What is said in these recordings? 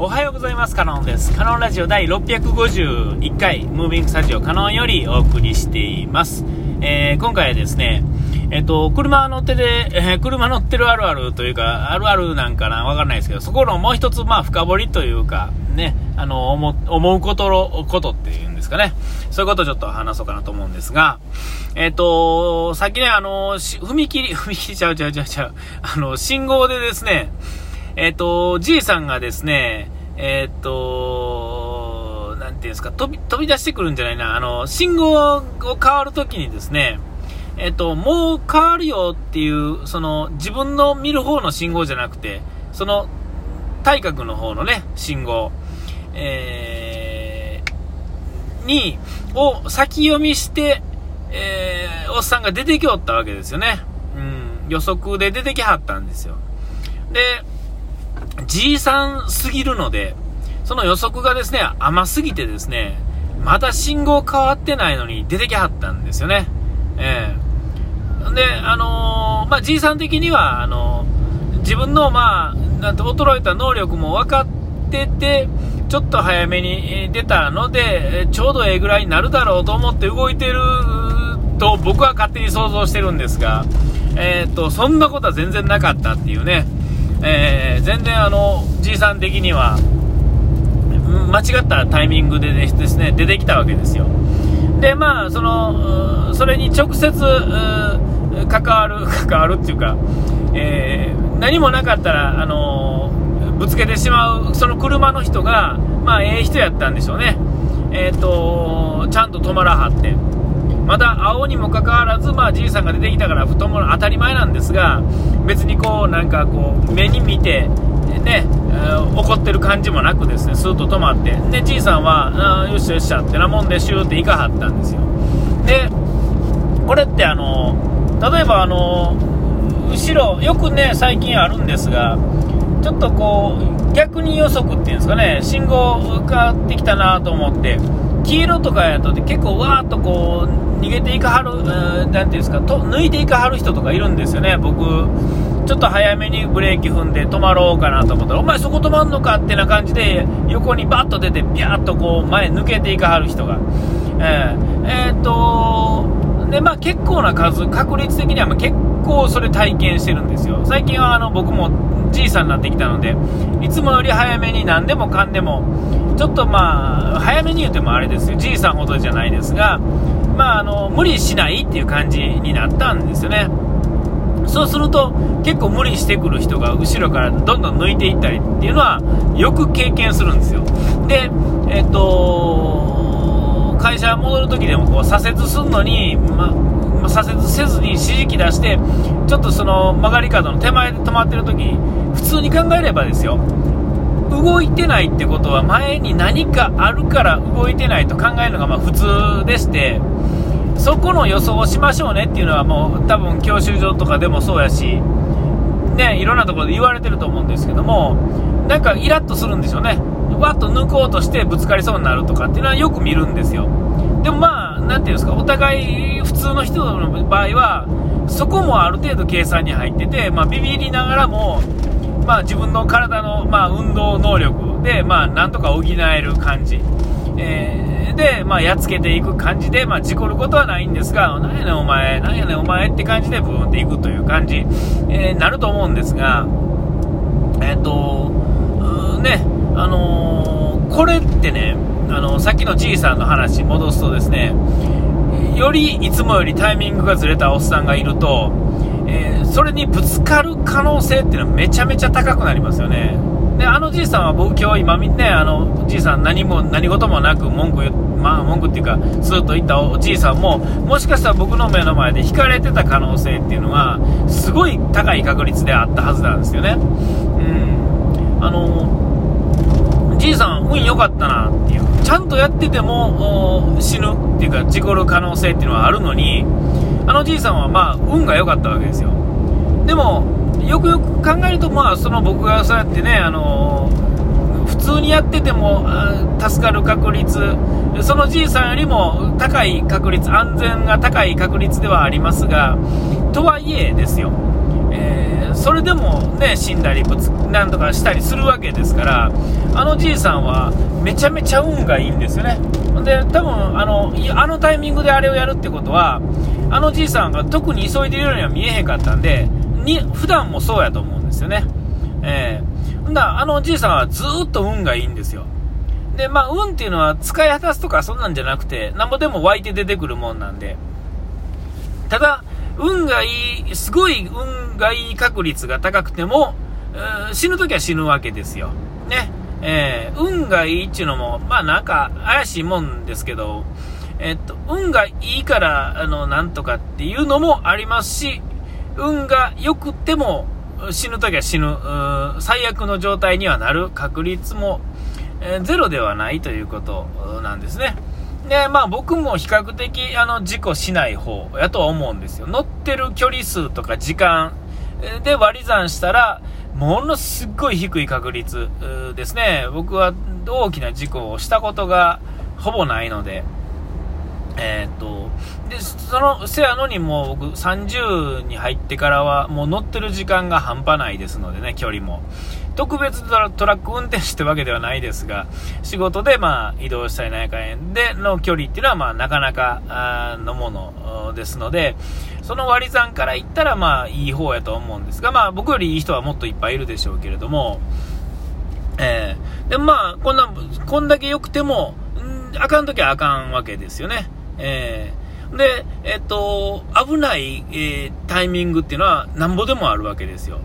おはようございます。カノンです。カノンラジオ第651回、ムービングスタジオカノンよりお送りしています。えー、今回はですね、えっ、と、車乗ってで、えー、車乗ってるあるあるというか、あるあるなんかな、わかんないですけど、そこのもう一つ、まあ、深掘りというか、ね、あの、思思うことの、ことっていうんですかね。そういうことをちょっと話そうかなと思うんですが、えっ、と、さっきね、あの、踏切、踏切ちゃうちゃうちゃうちゃう、あの、信号でですね、えっ、ー、と、じいさんがですね、えっ、ー、と、なんていうんですか、飛び、飛び出してくるんじゃないな、あの、信号を変わるときにですね、えっ、ー、と、もう変わるよっていう、その、自分の見る方の信号じゃなくて、その、対角の方のね、信号、えー、に、を先読みして、えー、おっさんが出てきおったわけですよね。うん、予測で出てきはったんですよ。で、じいさんすぎるので、その予測がですね、甘すぎてですね、まだ信号変わってないのに出てきはったんですよね。ええー、で、あのー、まあ、じいさん的には、あのー、自分の、まあ、なんて衰えた能力も分かってて、ちょっと早めに出たので、ちょうどええぐらいになるだろうと思って動いてると僕は勝手に想像してるんですが、えっと、そんなことは全然なかったっていうね。えー、全然あの、じいさん的には、間違ったタイミングでですね、出てきたわけですよ。で、まあ、その、それに直接、関わる、関わるっていうか、えー、何もなかったら、あのぶつけてしまう、その車の人が、まあ、ええ人やったんでしょうね。えっ、ー、と、ちゃんと止まらはって。まだ青にもかかわらず、まあ、じいさんが出てきたから太もも当たり前なんですが別にこうなんかこう目に見てね、えー、怒ってる感じもなくですねスーッと止まってでじいさんはよっしゃよっしゃってなもんでシューって行かはったんですよ。でこれってあの例えばあの後ろよくね最近あるんですがちょっとこう逆に予測っていうんですかね信号変わってきたなと思って黄色とかやと結構わーっとこう逃げていかはる、何ていうんですかと抜いていかはる人とかいるんですよね僕。ちょっと早めにブレーキ踏んで止まろうかなと思ったらお前そこ止まんのかってな感じで横にバッと出てビャーっとこう前抜けていかはる人が。えー、えー、っとでまあ結構な数確率的には結構こうそれ体験してるんですよ。最近はあの僕もじいさんになってきたのでいつもより早めに何でもかんでもちょっとまあ早めに言うてもあれですよ。じいさんほどじゃないですがまああの無理しないっていう感じになったんですよね。そうすると結構無理してくる人が後ろからどんどん抜いていったりっていうのはよく経験するんですよ。でえっと会社戻るときでもこう左折するのに、ま左折せずに指示器出してちょっとその曲がり角の手前で止まってるとき普通に考えればですよ。動いてないってことは前に何かあるから動いてないと考えるのがまあ普通でしてそこの予想をしましょうねっていうのはもう多分教習所とかでもそうやしねいろんなところで言われてると思うんですけどもなんかイラッとするんでしょうね。わっと抜こうとしてぶつかりそうになるとかっていうのはよく見るんですよ。でもまあ何ていうんですかお互い普通の人の場合はそこもある程度計算に入ってて、まあ、ビビりながらもまあ、自分の体の、まあ、運動能力で、まあ、なんとか補える感じ、えー、で、まあ、やっつけていく感じで、まあ、事故ることはないんですが、なんやねんお前、なんやねんお前って感じでブーンっていくという感じ、えー、なると思うんですが、えっ、と、ね、あのー、これってね、あのさっきのじいさんの話戻すとですね、よりいつもよりタイミングがずれたおっさんがいると、えー、それにぶつかる可能性っていうのはめちゃめちゃ高くなりますよね。で、あのじいさんは僕今日今ね、あのじいさん何も、何事もなく文句言っまあ文句っていうか、スーッと言ったおじいさんも、もしかしたら僕の目の前で引かれてた可能性っていうのは、すごい高い確率であったはずなんですよね。うん。あの、じいさん運良かったなっていう。ちゃんとやってても死ぬっていうか、事故る可能性っていうのはあるのに、あのじいさんはまあ運が良かったわけですよでもよくよく考えるとまあその僕がそうやってねあの普通にやってても助かる確率そのじいさんよりも高い確率安全が高い確率ではありますがとはいえですよ、えー、それでもね、死んだりぶつ、なんとかしたりするわけですから、あのじいさんはめちゃめちゃ運がいいんですよね。で、多分あの、あのタイミングであれをやるってことは、あのじいさんが特に急いでいるようには見えへんかったんで、に、普段もそうやと思うんですよね。えー、んだ、あのじいさんはずっと運がいいんですよ。で、まあ、運っていうのは使い果たすとかそんなんじゃなくて、なんぼでも湧いて出てくるもんなんで、ただ、運がいい、すごい運がいい確率が高くても、死ぬときは死ぬわけですよ。ね。えー、運がいいっていうのも、まあなんか怪しいもんですけど、えっと、運がいいから、あの、なんとかっていうのもありますし、運が良くても死ぬときは死ぬ、最悪の状態にはなる確率も、えー、ゼロではないということなんですね。で、まあ僕も比較的あの事故しない方やとは思うんですよ。乗ってる距離数とか時間で割り算したら、ものすごい低い確率ですね。僕は大きな事故をしたことがほぼないので、えー、っと、で、その、せやのにもう僕30に入ってからはもう乗ってる時間が半端ないですのでね、距離も。特別トラック運転手ってわけではないですが、仕事でまあ移動したりなんかでの距離っていうのはまあなかなかのものですので、その割り算から言ったらまあいい方やと思うんですが、まあ僕よりいい人はもっといっぱいいるでしょうけれども、えー、でまあこんな、こんだけ良くても、んあかんときはあかんわけですよね。えー、で、えっと、危ない、えー、タイミングっていうのはなんぼでもあるわけですよ。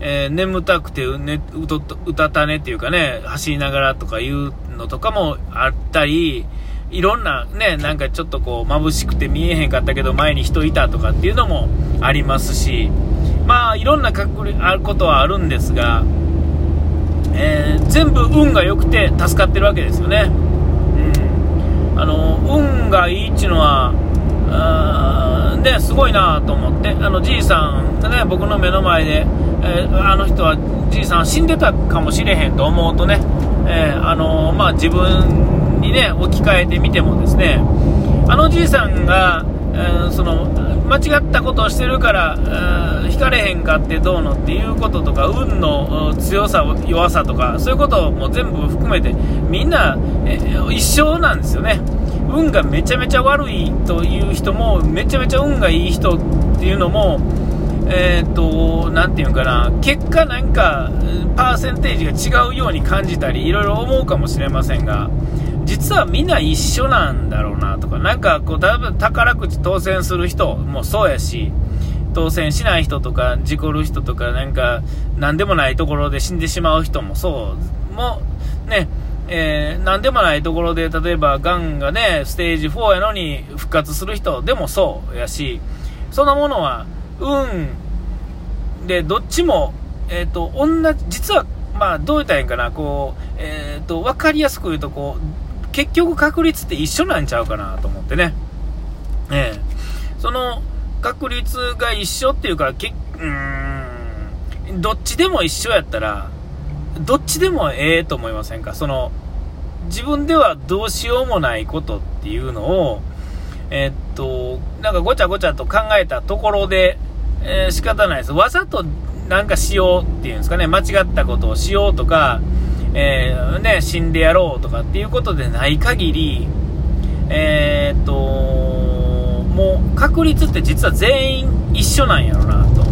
えー、眠たくてう、ね、うとうたたねっていうかね、走りながらとかいうのとかもあったり、いろんなね、なんかちょっとこう眩しくて見えへんかったけど前に人いたとかっていうのもありますし、まあいろんなあることはあるんですが、えー、全部運が良くて助かってるわけですよね。うん。あの、運がいいっていうのは、で、すごいなと思って、あの、じいさんがね、僕の目の前で、えー、あの人はじいさん死んでたかもしれへんと思うとね、えー、あのまあ、自分にね置き換えてみてもですねあのじいさんが、えー、その間違ったことをしてるから、えー、引かれへんかってどうのっていうこととか運の強さ弱さとかそういうことも全部含めてみんな、え一緒なんですよね。運がめちゃめちゃ悪いという人もめちゃめちゃ運がいい人っていうのもえー、っと、なていうかな、結果なんか、パーセンテージが違うように感じたり、いろいろ思うかもしれませんが、実はみんな一緒なんだろうなとか、なんかこう、宝くじ当選する人もそうやし、当選しない人とか、事故る人とか、なんか、なんでもないところで死んでしまう人もそう、も、ね、えー、なんでもないところで、例えば、がんがね、ステージ4やのに復活する人でもそうやし、そんなものは、運で、どっちも、えっ、ー、と、同じ、実は、まあ、どう言ったらいいんかな、こう、えっ、ー、と、わかりやすく言うと、こう、結局確率って一緒なんちゃうかなと思ってね。ええ、その、確率が一緒っていうか、けうーん、どっちでも一緒やったら、どっちでもええと思いませんか？その、自分ではどうしようもないことっていうのを、えー、っと、なんかごちゃごちゃと考えたところで、えー、仕方ないです。わざとなんかしようっていうんですかね、間違ったことをしようとか、えー、ね、死んでやろうとかっていうことでない限り、えー、っと、もう確率って実は全員一緒なんやろなと。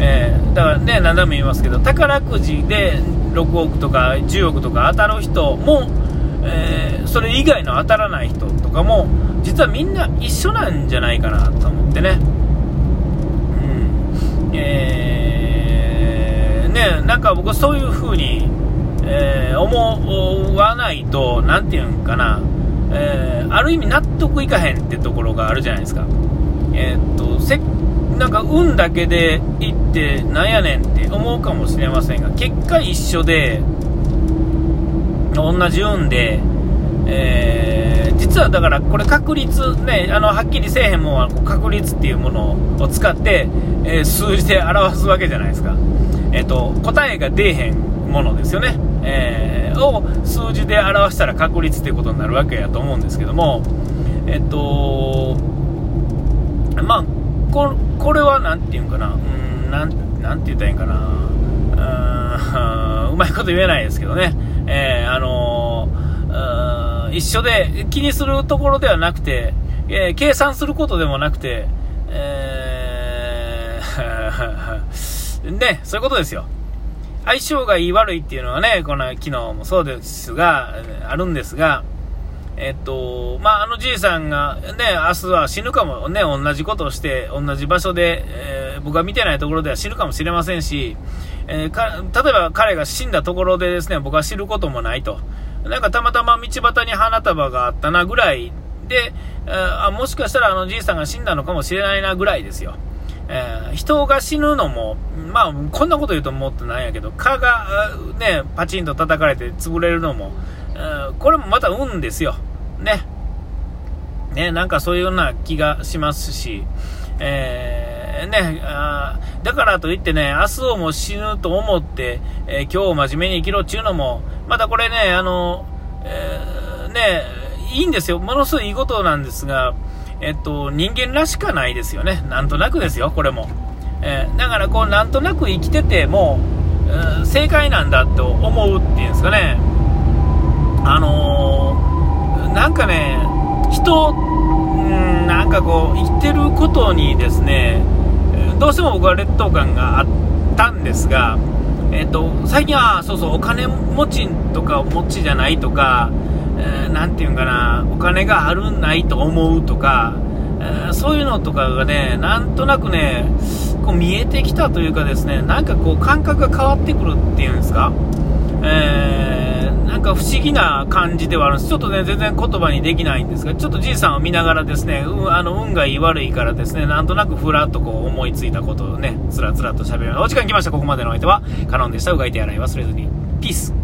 えー、だからね、何度も言いますけど、宝くじで6億とか10億とか当たる人も、えー、それ以外の当たらない人とかも、実はみんな一緒なんじゃないかなと思ってね。うん。えー、ね、なんか僕そういう風に、えー、思わないと、なんていうんかな、えー、ある意味納得いかへんってところがあるじゃないですか。え、っと、せなんか運だけで行ってなんやねんって思うかもしれませんが、結果一緒で、同じ運で、えー、実はだからこれ確率ね、あの、はっきりせえへんもんは確率っていうものを使って、えー、数字で表すわけじゃないですか。え、ー、と、答えが出えへんものですよね。えー、を数字で表したら確率っていうことになるわけやと思うんですけども、えっ、と、まあ、ここれは何て言うんかな、うん、なんなんて言ったらいいんかな、う うまいこと言えないですけどね、えー、あのー、一緒で気にするところではなくて、えー、計算することでもなくて、えー、ね、そういうことですよ。相性がいい悪いっていうのはね、この昨日もそうですが、あるんですが、えっと、まあ、あのじいさんがね、明日は死ぬかもね、同じことをして、同じ場所で、えー、僕が見てないところでは死ぬかもしれませんし、えー、か、例えば彼が死んだところでですね、僕は知ることもないと。なんかたまたま道端に花束があったなぐらいで、あもしかしたらあのじいさんが死んだのかもしれないなぐらいですよ。えー、人が死ぬのも、まあ、こんなこと言うと思ってないんやけど、蚊がね、パチンと叩かれて潰れるのも、これもまた運ですよ。ね。ね、なんかそういうような気がしますし、え、ね、あだからといってね、明日をも死ぬと思って、えー、今日を真面目に生きろっていうのも、またこれね、あの、えー、ね、いいんですよ。ものすごいいいことなんですが、えっと、人間らしかないですよね。なんとなくですよ、これも。えー、だからこう、なんとなく生きてても、え、正解なんだと思うっていうんですかね。あのー、なんかね、人、んなんかこう、生きてることにですね、どうしても僕は劣等感があったんですが、えっと、最近は、そうそう、お金持ちとか持ちじゃないとか、えー、て言うんかな、お金があるんないと思うとか、えー、そういうのとかがね、なんとなくね、こう見えてきたというかですね、なんかこう感覚が変わってくるっていうんですか、えー、なんか不思議な感じではあるんです。ちょっとね、全然言葉にできないんですが、ちょっとじいさんを見ながらですね、うん、あの、運がいい悪いからですね、なんとなくふらっとこう思いついたことをね、つらつらと喋るような。お時間来ました。ここまでの相手は、カノンでした。うがいて洗い忘れずに。ピース。